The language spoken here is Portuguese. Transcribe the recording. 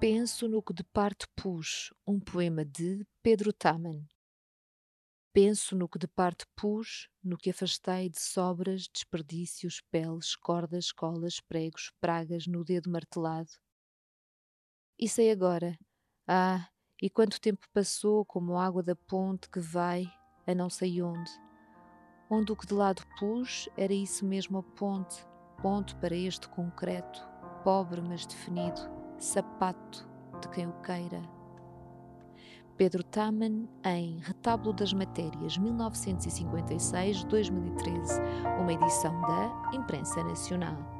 Penso no que de parte pus, um poema de Pedro Taman. Penso no que de parte pus, no que afastei de sobras, desperdícios, peles, cordas, colas, pregos, pragas no dedo martelado. E sei agora, ah, e quanto tempo passou como água da ponte que vai a não sei onde. Onde o que de lado pus era isso mesmo a ponte, ponte para este concreto, pobre mas definido, sapato de quem o queira. Pedro Taman em Retábulo das Matérias 1956-2013, uma edição da Imprensa Nacional.